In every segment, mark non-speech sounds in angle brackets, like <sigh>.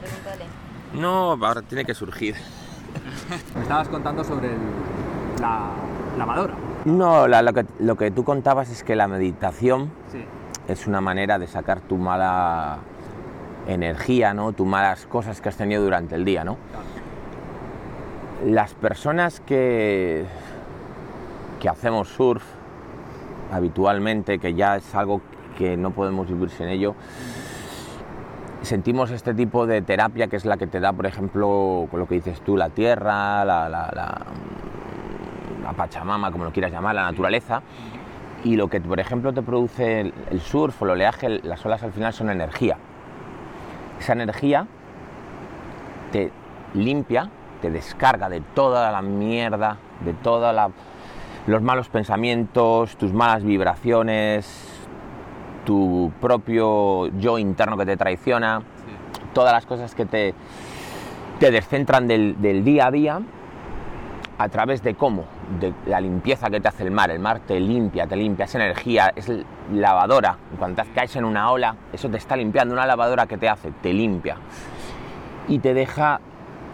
pregúntale. No, ahora tiene que surgir. <laughs> Me estabas contando sobre el- la lavadora. No, la- lo, que, lo que tú contabas es que la meditación Sí. es una manera de sacar tu mala energía, ¿no? Tus malas cosas que has tenido durante el día, ¿no? Las personas que, que hacemos surf habitualmente, que ya es algo que no podemos vivir sin ello, sentimos este tipo de terapia que es la que te da, por ejemplo, con lo que dices tú, la tierra, la, la- la- Pachamama, como lo quieras llamar, la naturaleza. Y lo que, por ejemplo, te produce el, surf el oleaje, las olas al final son energía. Esa energía te limpia, te descarga de toda la mierda, de todos los malos pensamientos, tus malas vibraciones, tu propio yo interno que te traiciona, todas las cosas que te, te descentran del, del día a día a través de cómo, de la limpieza que te hace el mar. El mar te limpia, te limpia, es energía, es lavadora. Cuando te caes en una ola, eso te está limpiando. Una lavadora que te hace, te limpia. Y te deja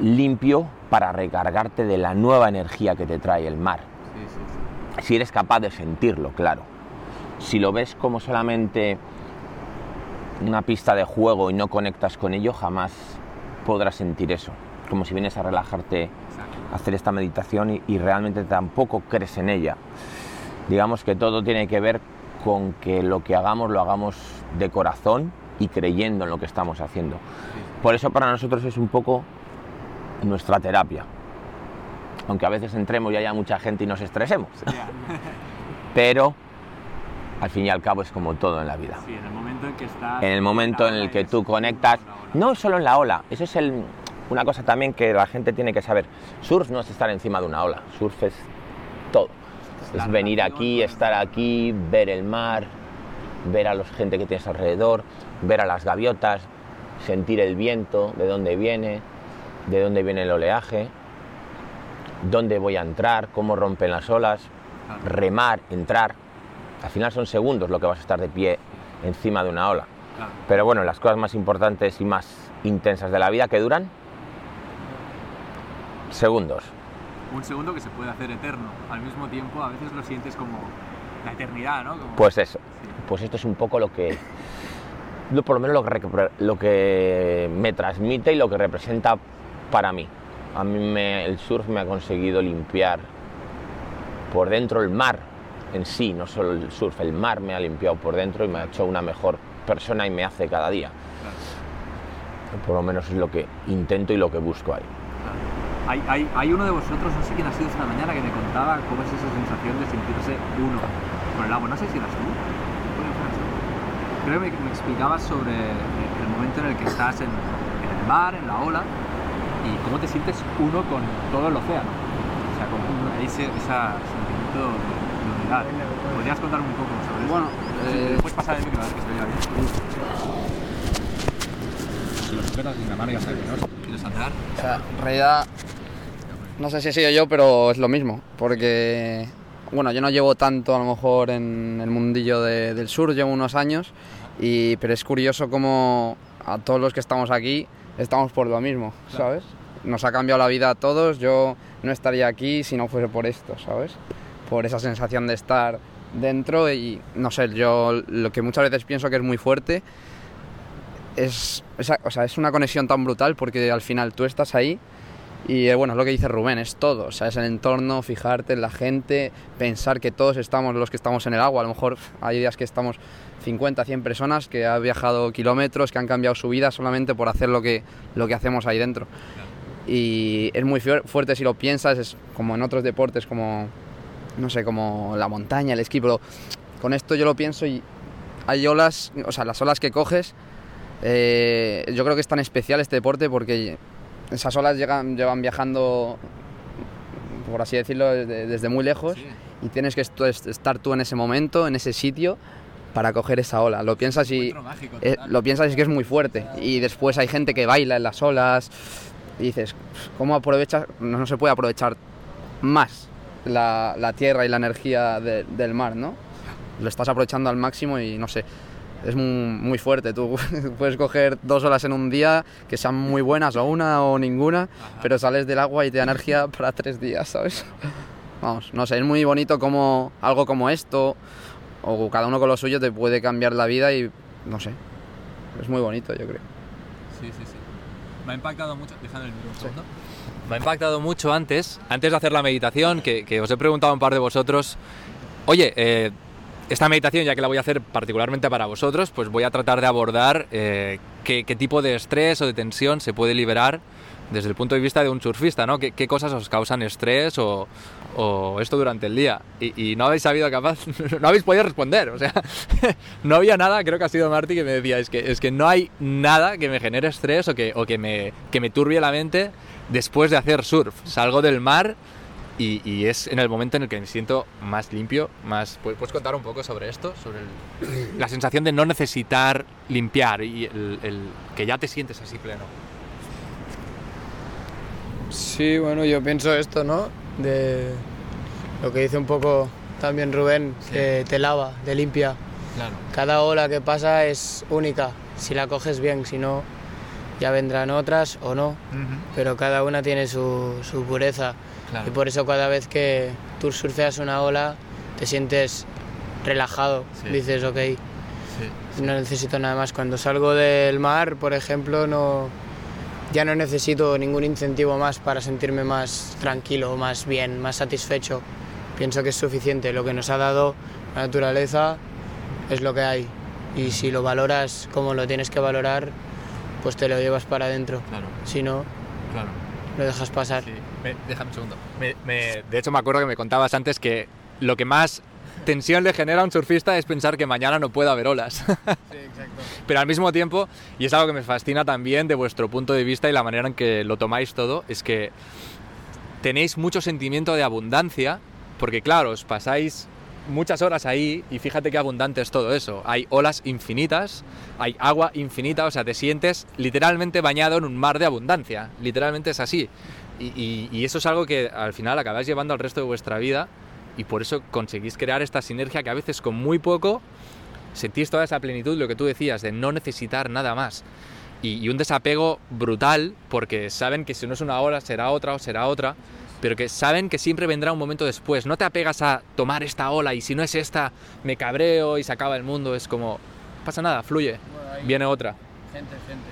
limpio para recargarte de la nueva energía que te trae el mar. Si eres capaz de sentirlo, claro. Si lo ves como solamente una pista de juego y no conectas con ello, jamás podrás sentir eso. Como si vienes a relajarte, a hacer esta meditación y, y realmente tampoco crees en ella. Digamos que todo tiene que ver con que lo que hagamos lo hagamos de corazón y creyendo en lo que estamos haciendo. Por eso para nosotros es un poco nuestra terapia. Aunque a veces entremos y haya mucha gente y nos estresemos. Pero al fin y al cabo es como todo en la vida. Sí, en el momento en que estás... En el momento en el que tú conectas, no solo en la ola, eso es el- una cosa también que la gente tiene que saber. Surf no es estar encima de una ola, surf es todo. Es venir aquí, estar aquí, ver el mar, ver a la gente que tienes alrededor, ver a las gaviotas, sentir el viento, de dónde viene, de dónde viene el oleaje, dónde voy a entrar, cómo rompen las olas, remar, entrar. Al final son segundos lo que vas a estar de pie encima de una ola. Claro. Pero bueno, las cosas más importantes y más intensas de la vida que duran segundos. Un segundo que se puede hacer eterno. Al mismo tiempo, a veces lo sientes como la eternidad, ¿no? Como- Pues eso. Sí. Pues esto es un poco lo que, por lo menos lo que, lo que me transmite y lo que representa para mí. A mí me- el surf me ha conseguido limpiar por dentro el mar en sí, no solo el surf, el mar me ha limpiado por dentro y me ha hecho una mejor persona y me hace cada día. Por lo menos es lo que intento y lo que busco ahí. Hay, hay, hay uno de vosotros, no sé quién ha sido esta mañana, que me contaba cómo es esa sensación de sentirse uno con el agua. No sé si eras tú. Creo que me, explicabas sobre el momento en el que estás en, en el mar, en la ola, y cómo te sientes uno con todo el océano. O sea, ese, esa sentimiento de, unidad. ¿Podrías contarme un poco sobre eso? Bueno, eh, Puedes pasar el micro, a ver que se vea bien. Si lo superas sin amargas, ¿no? ¿Quieres saltar? O sea, en realidad, no sé si he sido yo, pero es lo mismo. Porque, bueno, yo no llevo tanto a lo mejor en el mundillo de- del sur, llevo unos años, y, pero es curioso como a todos los que estamos aquí estamos por lo mismo, ¿sabes? Nos ha cambiado la vida a todos, yo no estaría aquí si no fuese por esto, ¿sabes? Por esa sensación de estar dentro y, no sé, yo lo que muchas veces pienso que es muy fuerte es, o sea, es una conexión tan brutal porque al final tú estás ahí y eh, bueno, es lo que dice Rubén, es todo, o sea, es el entorno, fijarte en la gente, pensar que todos estamos los que estamos en el agua, a lo mejor hay días que estamos 50, 100 personas que han viajado kilómetros, que han cambiado su vida solamente por hacer lo que, lo que hacemos ahí dentro. Y es muy fuer- fuerte si lo piensas, es como en otros deportes, como, no sé, como la montaña, el esquí, pero con esto yo lo pienso y hay olas, o sea, las olas que coges, eh, yo creo que es tan especial este deporte porque esas olas llegan, llevan viajando, por así decirlo, desde, desde muy lejos y tienes que estar tú en ese momento, en ese sitio, para coger esa ola. Lo piensas y mágico, eh, lo piensas y es que es muy fuerte. Y después hay gente que baila en las olas y dices, ¿cómo aprovechas? No, no se puede aprovechar más la, la tierra y la energía de- del mar, ¿no? Lo estás aprovechando al máximo y no sé. es muy, muy fuerte. Tú <laughs> puedes coger dos olas en un día que sean muy buenas, o una o ninguna, pero sales del agua y te da energía <laughs> para tres días, ¿sabes? Vamos, no sé, es muy bonito como algo como esto, o cada uno con lo suyo te puede cambiar la vida y no sé, es muy bonito, yo creo. Sí, sí, sí. Me ha impactado mucho. El micro un segundo. Me ha impactado mucho antes, antes de hacer la meditación, que, que os he preguntado a un par de vosotros, oye, eh, esta meditación, ya que la voy a hacer particularmente para vosotros, pues voy a tratar de abordar eh, qué, qué tipo de estrés o de tensión se puede liberar desde el punto de vista de un surfista, ¿no? ¿Qué, cosas os causan estrés o, esto durante el día? Y, no habéis sabido capaz, <laughs> no habéis podido responder, o sea, <laughs> no había nada, creo que ha sido Marty que me decía, es que, no hay nada que me genere estrés o que, me, que turbie la mente después de hacer surf. Salgo del mar y, es en el momento en el que me siento más limpio, más... ¿Puedes contar un poco sobre esto? Sobre la sensación de no necesitar limpiar y que ya te sientes así pleno. Sí, bueno, yo pienso esto, ¿no? De lo que dice un poco también Rubén, que te lava, te limpia. Claro. Cada ola que pasa es única, si la coges bien, si no, ya vendrán otras o no, pero cada una tiene su, su pureza. Claro. Y por eso cada vez que tú surfeas una ola, te sientes relajado, Sí. dices, ok, Sí. no necesito nada más. Cuando salgo del mar, por ejemplo, no, ya no necesito ningún incentivo más para sentirme más tranquilo, más bien, más satisfecho. Pienso que es suficiente. Lo que nos ha dado la naturaleza es lo que hay. Y si lo valoras como lo tienes que valorar, pues te lo llevas para adentro. Claro, Si no, claro. lo dejas pasar. Sí. Me- déjame un segundo. Me- me- de hecho, me acuerdo que me contabas antes que lo que más tensión le genera a un surfista es pensar que mañana no puede haber olas. <laughs> Pero al mismo tiempo, y es algo que me fascina también de vuestro punto de vista y la manera en que lo tomáis todo, es que tenéis mucho sentimiento de abundancia, porque claro, os pasáis muchas horas ahí y fíjate qué abundante es todo eso. Hay olas infinitas, hay agua infinita, o sea, te sientes literalmente bañado en un mar de abundancia, literalmente es así. Y, y- y eso es algo que al final acabáis llevando al resto de vuestra vida y por eso conseguís crear esta sinergia que a veces con muy poco sentís toda esa plenitud, lo que tú decías, de no necesitar nada más. Y, y un desapego brutal, porque saben que si no es una hora será otra o será otra, pero que saben que siempre vendrá un momento después. No te apegas a tomar esta ola y si no es esta, me cabreo y se acaba el mundo. Es como, "No pasa nada, fluye, viene otra. Gente, gente.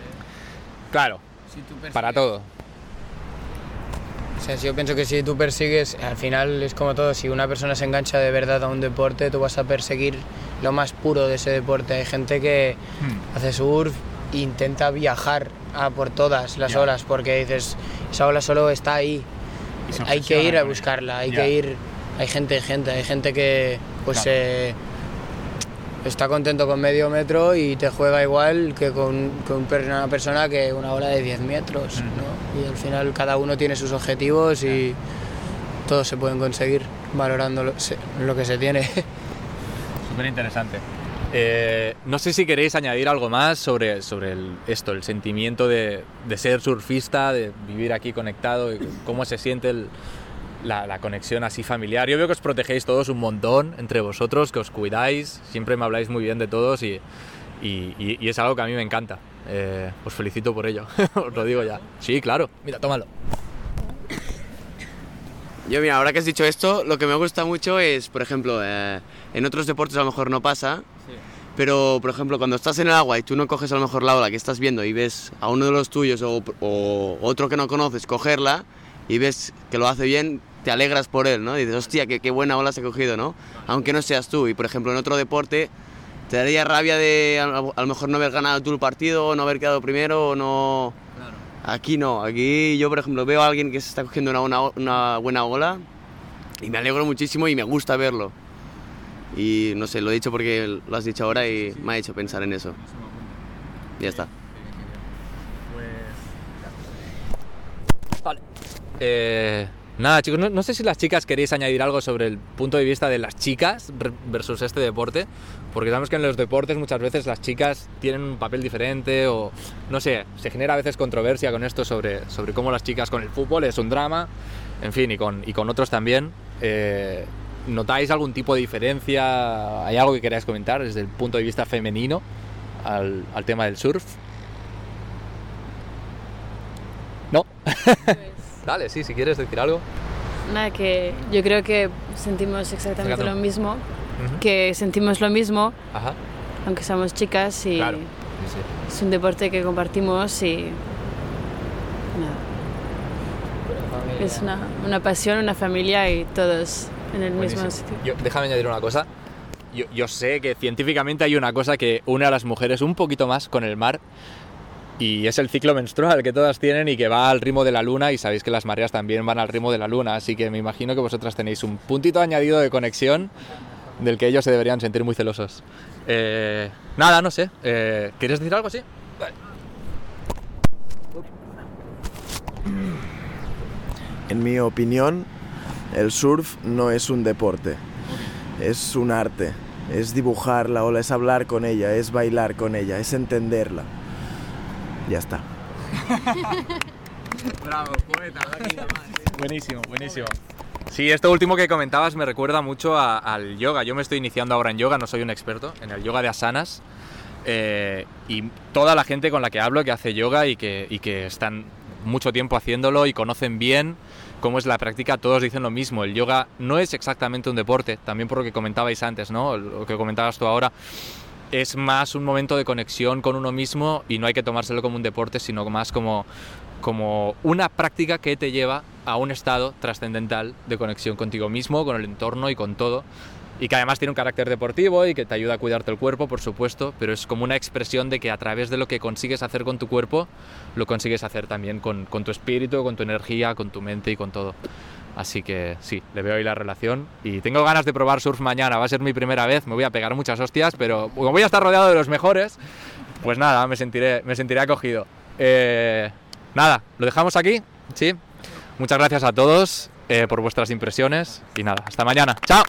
Claro, para todo. O sea, yo pienso que si tú persigues, al final es como todo, si una persona se engancha de verdad a un deporte, tú vas a perseguir lo más puro de ese deporte. Hay gente que hace surf e intenta viajar a por todas las olas, porque dices, esa ola solo está ahí, hay que ir a buscarla, hay que ir, hay gente, gente, hay gente que pues Claro. eh, está contento con medio metro y te juega igual que con, una persona que una ola de 10 metros, ¿no? Y al final cada uno tiene sus objetivos y todos se pueden conseguir valorando lo, se- lo que se tiene. <laughs> Súper interesante. Eh, no sé si queréis añadir algo más sobre, sobre el- esto, el sentimiento de, de ser surfista, de vivir aquí conectado, y cómo se siente el- la, la conexión así familiar. Yo veo que os protegéis todos un montón entre vosotros, que os cuidáis, siempre me habláis muy bien de todos y, y- y- y es algo que a mí me encanta. Eh, os felicito por ello, <laughs> os lo digo ya. Sí, claro. Mira, tómalo. Yo, mira, ahora que has dicho esto, lo que me gusta mucho es, por ejemplo, eh, en otros deportes a lo mejor no pasa, pero, por ejemplo, cuando estás en el agua y tú no coges a lo mejor la ola que estás viendo y ves a uno de los tuyos o, o otro que no conoces cogerla y ves que lo hace bien, te alegras por él, ¿no? dices, hostia, qué, qué buena ola se ha cogido, ¿no? Aunque no seas tú. Y, por ejemplo, en otro deporte te daría rabia de a, lo- a lo mejor no haber ganado tú el partido, no haber quedado primero, o no... Aquí no, aquí yo por ejemplo veo a alguien que se está cogiendo una, una, una buena ola y me alegro muchísimo y me gusta verlo. Y no sé, lo he dicho porque lo has dicho ahora y me ha hecho pensar en eso. Ya está. Vale. Eh, nada, chicos, no, sé si las chicas queréis añadir algo sobre el punto de vista de las chicas versus este deporte, porque sabemos que en los deportes muchas veces las chicas tienen un papel diferente o, no sé, se genera a veces controversia con esto sobre, sobre cómo las chicas con el fútbol es un drama, en fin, y con, y con otros también. Eh, ¿notáis algún tipo de diferencia? ¿Hay algo que queráis comentar desde el punto de vista femenino al tema del surf? ¿No? <laughs> Dale, sí, si quieres decir algo. Nada, que yo creo que sentimos exactamente lo mismo, Ujú. que sentimos lo mismo, Ajá, aunque somos chicas y claro. Sí, sí. es un deporte que compartimos y nada. Es una, una pasión, una familia y todos en el mismo Buenísimo. sitio. Yo- déjame añadir una cosa. Yo, yo sé que científicamente hay una cosa que une a las mujeres un poquito más con el mar y es el ciclo menstrual que todas tienen y que va al ritmo de la luna y sabéis que las mareas también van al ritmo de la luna, así que me imagino que vosotras tenéis un puntito añadido de conexión del que ellos se deberían sentir muy celosos. Eh, nada, no sé. Eh, ¿Quieres decir algo así? En mi opinión, el surf no es un deporte, es un arte. Es dibujar la ola, es hablar con ella, es bailar con ella, es entenderla. Ya está. Bravo, poeta, Buenísimo, buenísimo. Sí, esto último que comentabas me recuerda mucho a- al yoga. Yo me estoy iniciando ahora en yoga, no soy un experto, en el yoga de asanas. eh, y toda la gente con la que hablo que hace yoga y que, y que están mucho tiempo haciéndolo y conocen bien cómo es la práctica, todos dicen lo mismo. El yoga no es exactamente un deporte, también por lo que comentabais antes, ¿no? Lo que comentabas tú ahora. Es más un momento de conexión con uno mismo y no hay que tomárselo como un deporte, sino más como, como una práctica que te lleva a un estado trascendental de conexión contigo mismo, con el entorno y con todo. Y que además tiene un carácter deportivo y que te ayuda a cuidarte el cuerpo, por supuesto, pero es como una expresión de que a través de lo que consigues hacer con tu cuerpo, lo consigues hacer también con, con tu espíritu, con tu energía, con tu mente y con todo. Así que sí, le veo ahí la relación. Y tengo ganas de probar surf mañana, va a ser mi primera vez, me voy a pegar muchas hostias, pero como voy a estar rodeado de los mejores, pues nada, me sentiré, me sentiré acogido. Eh, nada, lo dejamos aquí, ¿sí? Muchas gracias a todos eh, por vuestras impresiones y nada, hasta mañana. ¡Chao!